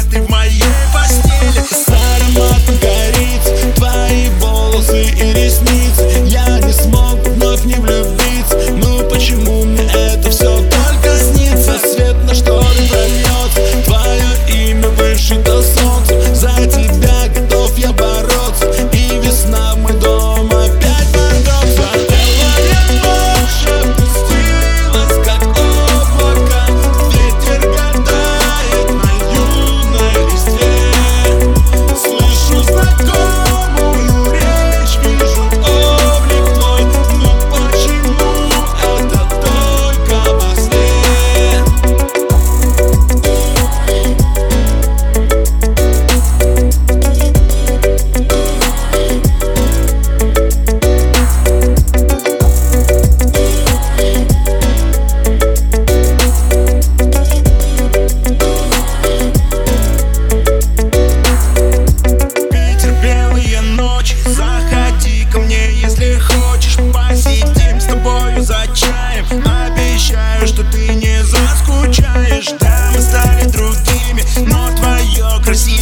active my ofrecí